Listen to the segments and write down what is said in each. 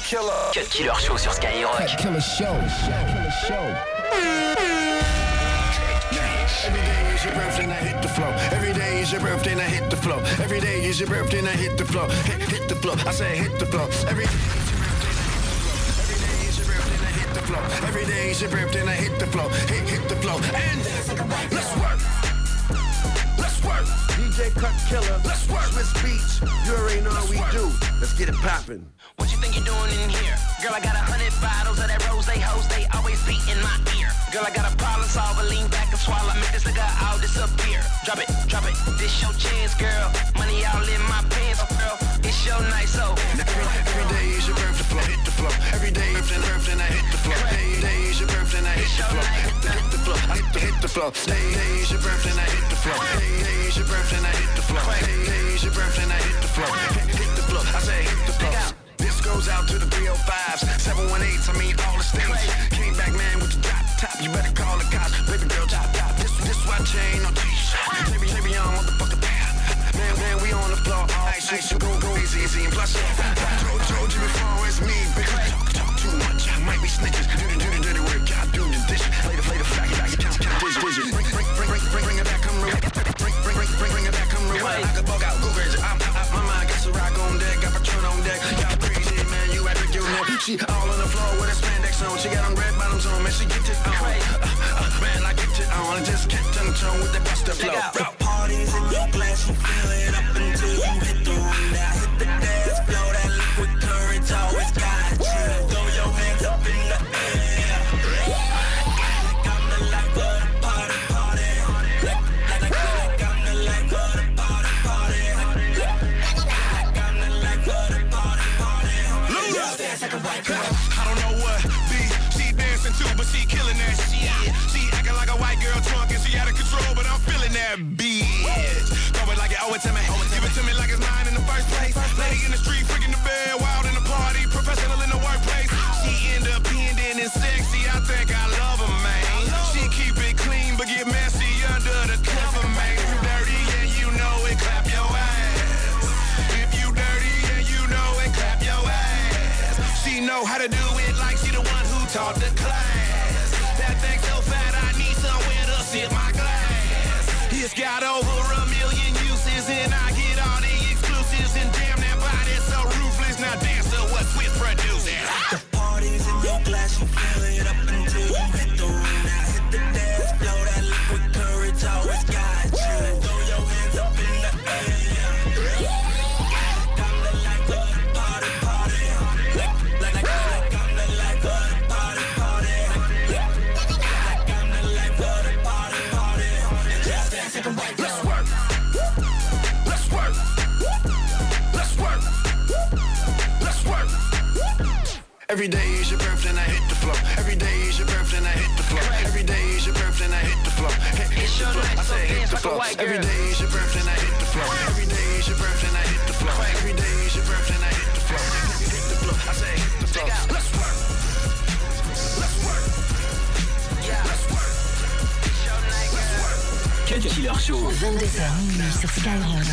Cut Killer. Cut Killer Show sur Skyrock. Cut Killer Show. Cut Killer Show. Every day is your birthday and I hit the flow. Every day is your birthday and I hit the flow. Every day is your birthday and I hit the flow. Hit, hit the flow. I say hit the flow. Every day is your birthday and I hit the flow. Every day is your birthday and I hit the flow. Hit, hit the flow. And let's work. Let's work. DJ Cut Killer. Let's work. Swizz Beatz. You already know how we do. Let's get it poppin'. Think you're doing in here? Girl, I got a hundred bottles of that rose they hoes, they always be in my ear. Girl, I got a problem solver, lean back and swallow, make this nigga all disappear. Drop it, drop it, this your chance, girl. Money all in my pants, girl. It's your night, so. Every, every day is your birthday flow. Hit the flow. Every day is your birthday I hit the flow. Every day is your birthday I hit the flow. Hit the, flow. Hit the, hit the flow. Day, day is your birthday I hit the flow. Day, day is your birthday I hit the flow. Day, day is your birthday I hit the flow. Hit the flow. I say hit the flow. This goes out to the 305s, 718s, I mean all the states. Came back, man, with the drop top. You better call the cops. Baby girl, top top. This, this white chain on t-shirt. Baby, baby, on motherfucker. Man, man, we on the floor all night. So you go, go easy, easy. And plus, told, told you before, it's me, bitch. Talk, talk too much, I might be snitches. Do the, do the dirty work, I do the dish. Later, later, back, back, count, count, digits, digits. Bring, bring, bring, bring, bring, bring it back, come real. Bring, bring, bring, bring, bring it back, come real. I could bug out, go crazy. I'm, I'm, my mind got a rock on deck, got Patron on deck. Y'all She all on the floor with a spandex on. She got on red bottoms on, man, she get it on. Uh, uh, man, I get it on. And just kept on the tone with the buster flow. The parties in your glass, you fill it up until you hit the room. White girl. I don't know what B she dancing to, but she killing that shit. She acting like a white girl drunk and she out of control, but I'm feeling that bitch. Throw it like it owe it to me. Give it to me like it's mine in the first place. Lady in the street, To do it like she the one who taught the class. That thing so fat, I need somewhere to sit my glass. It's got over a million uses, and I get all the exclusives. And damn, that body's so ruthless. Now dance Every day is your birthday and I hit the flow. Every day is your birthday and I hit the flow. Every day is your birthday and I hit the flow. Hit, hit It's the your flow. night, I so say hit dance the like a flow. white girl. day is your birthday and I hit the flow. Every day is your birthday and I hit the flow. Every day is your birthday and I hit the flow. Hit, hit the flow. I say hit the flow. Let's work. Let's work. Yeah. Let's work. It's your night, girl. Cut Killer Show. 22h minuit sur Skyrock.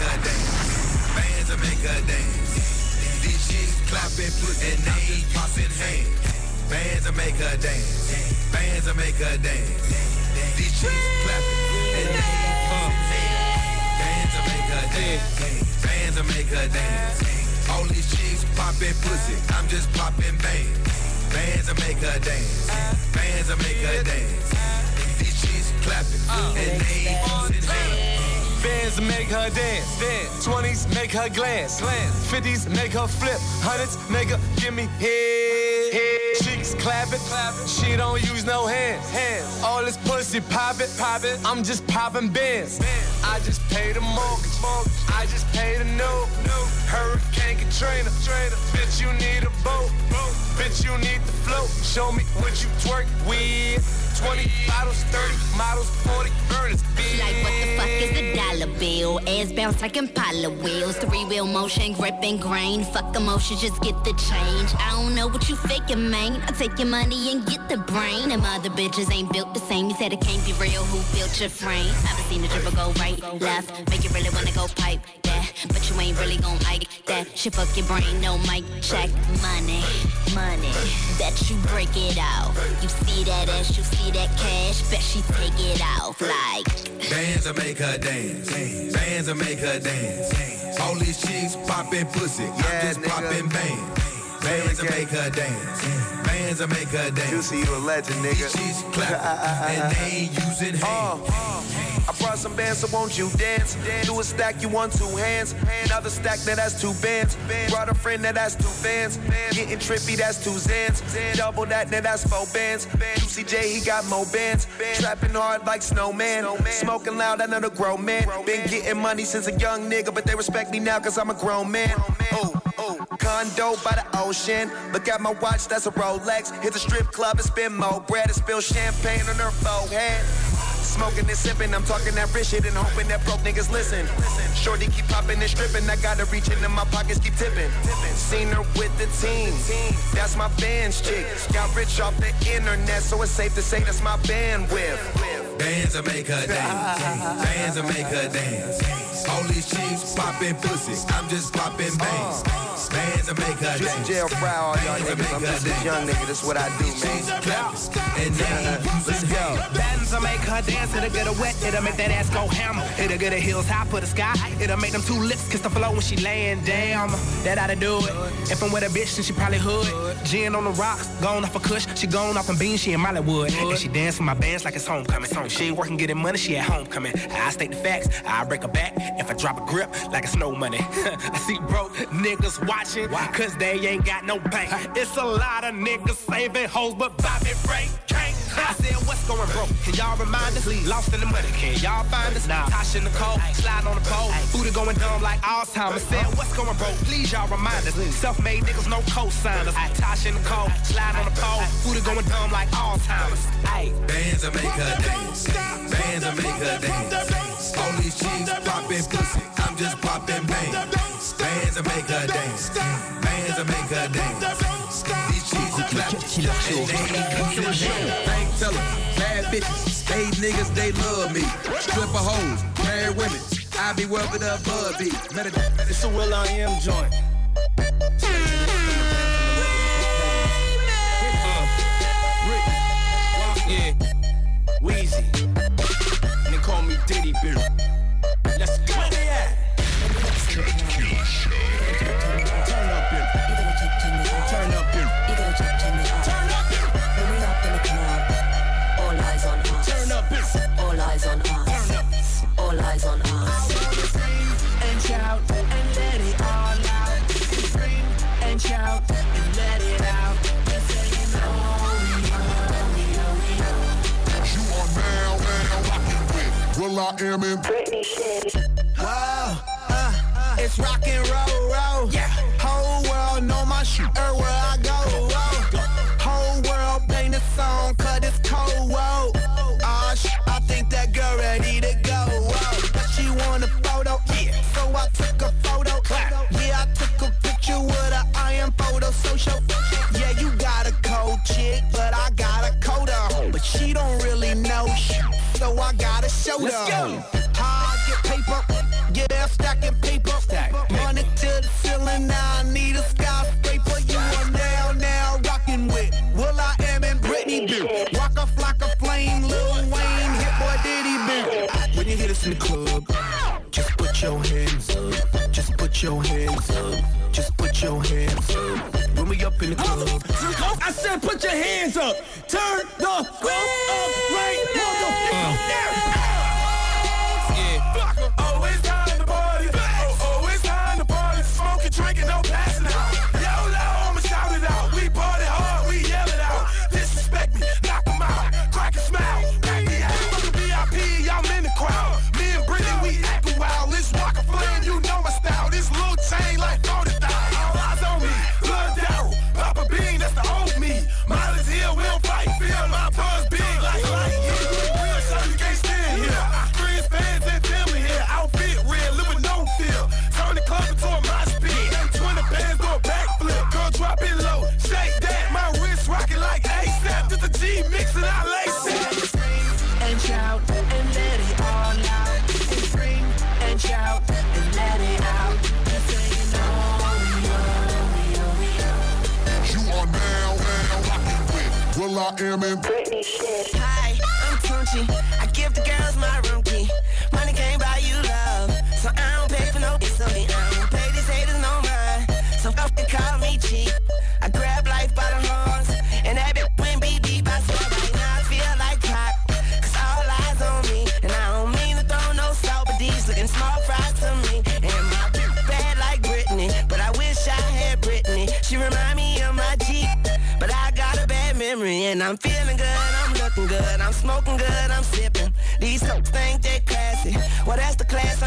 Her dance. Bands will make her dance. These chicks clapping, putting names, popping hands. Bands will make her dance. Bands will make her dance. These chicks clapping, and names, popping hands. Bands will make her dance. Bands will make her dance. All these chicks popping pussy. I'm just popping bands. Bands will make her dance. Bands will make her dance. These chicks clapping and they ain't hands. Bands make her dance, dance. Twenties make her glance, glance. Fifties make her flip, hundreds make her give me head. head. Cheeks clapping, clapping. She don't use no hands, hands. All this pussy popping, popping. I'm just popping bands. I just paid the mortgage, mortgage. I just paid a note, note. Hurricane Katrina, trainer. Bitch, you need a boat, boat. Bitch, you need the float. Show me what you twerk with. 20 bottles, 30 models, 40 burners. Like what the fuck is the bill. Ass bounce like Impala wheels. Three wheel motion, grip and grain. Fuck emotion, just get the change. I don't know what you faking, man. I take your money and get the brain. Them other bitches ain't built the same. You said it can't be real. Who built your frame? I've seen the dribble go right, left. Make you really wanna go pipe that. But you ain't really gon' like that. Shit fuck your brain, no mic check. Money, money. Bet you break it out. You see that ass, you see that cash. Bet she take it off like. Bands will make her dance. Bands will make her dance. All these chicks popping pussy. I'm just popping bands. Bands will make her dance. Bands will make her dance. You see you a legend, nigga. These chicks clapping ah, ah, ah, and they ain't using uh, hands. Uh. I brought some bands, so won't you dance? Do a stack, you want two hands. Another stack, that has two bands. Brought a friend, that has two fans. Getting trippy, that's two Zans. Double that, then that's four bands. UCJ, he got more bands. Trapping hard like snowman. Smoking loud, another grown man. Been getting money since a young nigga, but they respect me now cause I'm a grown man. Oh, oh. Condo by the ocean. Look at my watch, that's a Rolex. Hit the strip club and spend more bread and spill champagne on her forehead. Smoking and sipping, I'm talking that rich shit and hoping that broke niggas listen. Shorty keep popping and stripping, I gotta reach into my pockets, keep tipping. Seen her with the team, that's my band's chick. Got rich off the internet, so it's safe to say that's my bandwidth. Bands will make her dance. Bands will make her dance. All these chicks popping pussy. I'm just popping bands. Bands will make her Juicy dance. jail fry all y'all niggas. I'm just a young nigga, that's what I do, man. Chicks clapping and they ain't using hands. Bands will make her dance, it'll get her wet, it'll make that ass go hammer. It'll get her heels high for the sky, it'll make them two lips kiss the floor when she laying down. That oughta do it. If I'm with a bitch, then she probably hood. Gin on the rocks, gone off a kush, she gone off them beans, she in Mollywood. And she dance for my bands like it's homecoming. If she ain't working getting money, she at homecoming. I state the facts, I break her back if I drop a grip like it's no money. I see broke niggas watching, cause they ain't got no bank. It's a lot of niggas saving hoes, but Bobby Ray can't. I said, what's going broke? Can y'all remind us? Lost in the money, can y'all find us? Nah. Tasha Nicole, slide on the pole. Booty going dumb like Alzheimer's. Said, what's going broke? Please y'all remind us. Self-made niggas, no co-signers. Tasha Nicole, slide on the pole. Booty going dumb like Alzheimer's. Ayy. Bands will make her dance. Bands will make her dance. All these chicks popping pussy. I'm just popping bands. Bands will make her dance. Bands will make her dance. These chicks are clapping and they ain't using hands. Bank teller, bad bitches, they niggas, they love me. Stripper hoes, married women, I be wherever the above be. Medit- It's a will.i.am joint. Yeah, Weezy. And they call me Diddy Beer. Put your hands up. Just put your hands up. When we up in the club. I said put your hands up. Turn the club up I am in Britney shit. Hi, I'm Tunchi. I give the girls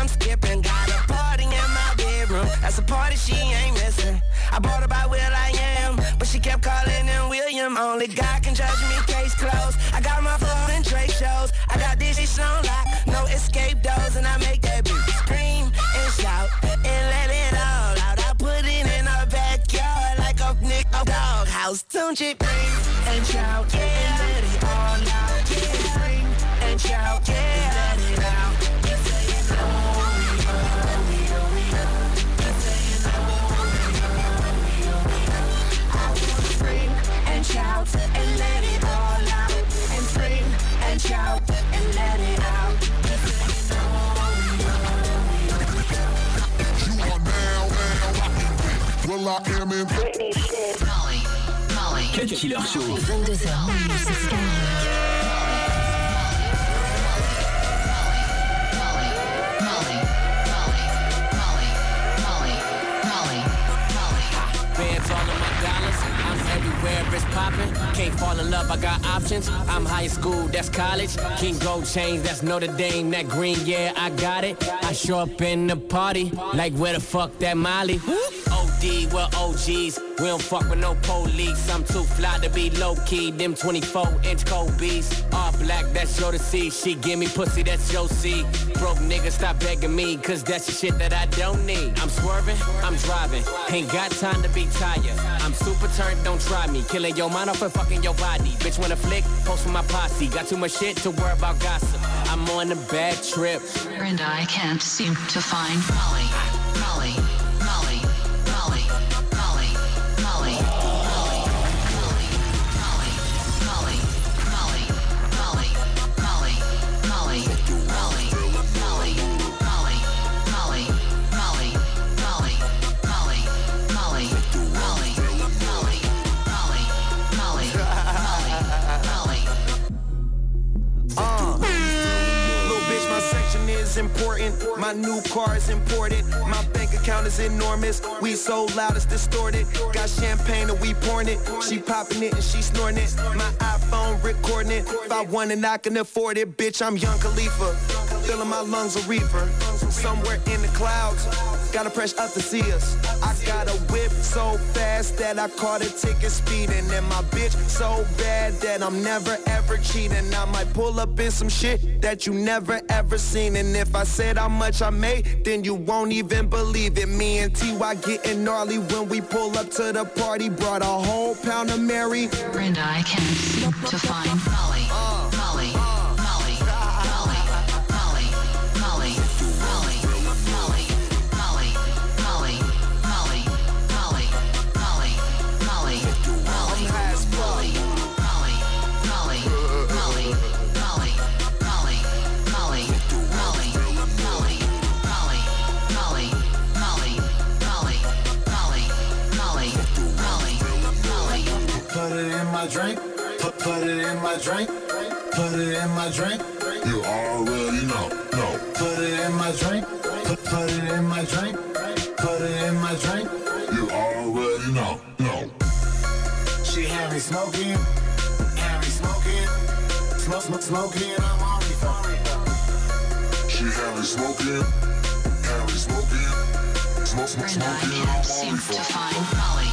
I'm skipping. Got a party in my bedroom. That's a party she ain't missing. I bought her by Will I Am, but she kept calling him William. Only God can judge me, case closed. I got my phone and Drake shows. I got this shit on lock, no escape doors, and I make that bitch scream and shout and let it all out. I put it in her backyard like a nick a dog house. Don't you scream and shout, yeah, I am in. Molly, Molly. Cut Killer Show. 22h minuit sur Skyrock. Bands all of my dollars. I'm everywhere it's popping. Can't fall in love, I got options. I'm high school, that's college. King Gold chains, that's Notre Dame. That green, yeah, I got it. I show up in the party, like where the fuck that Molly? OD, we're OGs. We don't fuck with no police. I'm too fly to be low key. Them 24 inch beats. All black, that's your to see. She give me pussy, that's your see. Broke nigga, stop begging me, cause that's the shit that I don't need. I'm swerving, I'm driving. Ain't got time to be tired. I'm super turned, don't try me. Killing your mind off and fucking your body. Bitch, wanna flick, post for my posse. Got too much shit to worry about gossip. I'm on a bad trip. And I can't seem to find Molly, Molly, is important. My new car is imported. My bank account is enormous. We so loud it's distorted. Got champagne and we pouring it. She popping it and she snorting it. My iPhone recording it. If I want it, I can afford it. Bitch, I'm Young Khalifa. Filling my lungs a reefer. Somewhere in the clouds. Gotta press up to see us. I got a whip so fast that I caught a ticket speeding. And my bitch so bad that I'm never ever cheating. I might pull up in some shit that you never ever seen. And if I said how much I made, then you won't even believe it. Me and TY getting gnarly when we pull up to the party. Brought a whole pound of Mary. And I can't seem to find Molly, drink. Put it in my drink. You already know, no. Put it in my drink. Put, put it in my drink. Put it in my drink. You already know, no. She had me smoking. Had me smoking. Smoke, smoke, smoking. I'm already sorry. She had me smoking, had me smoking, smoke, smoke, smoking. can't seem to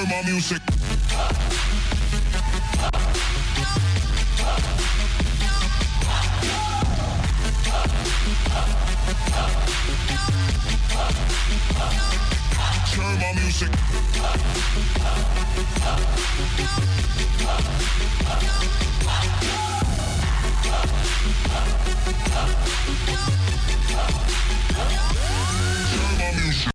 heard my music. Turn my music. My music.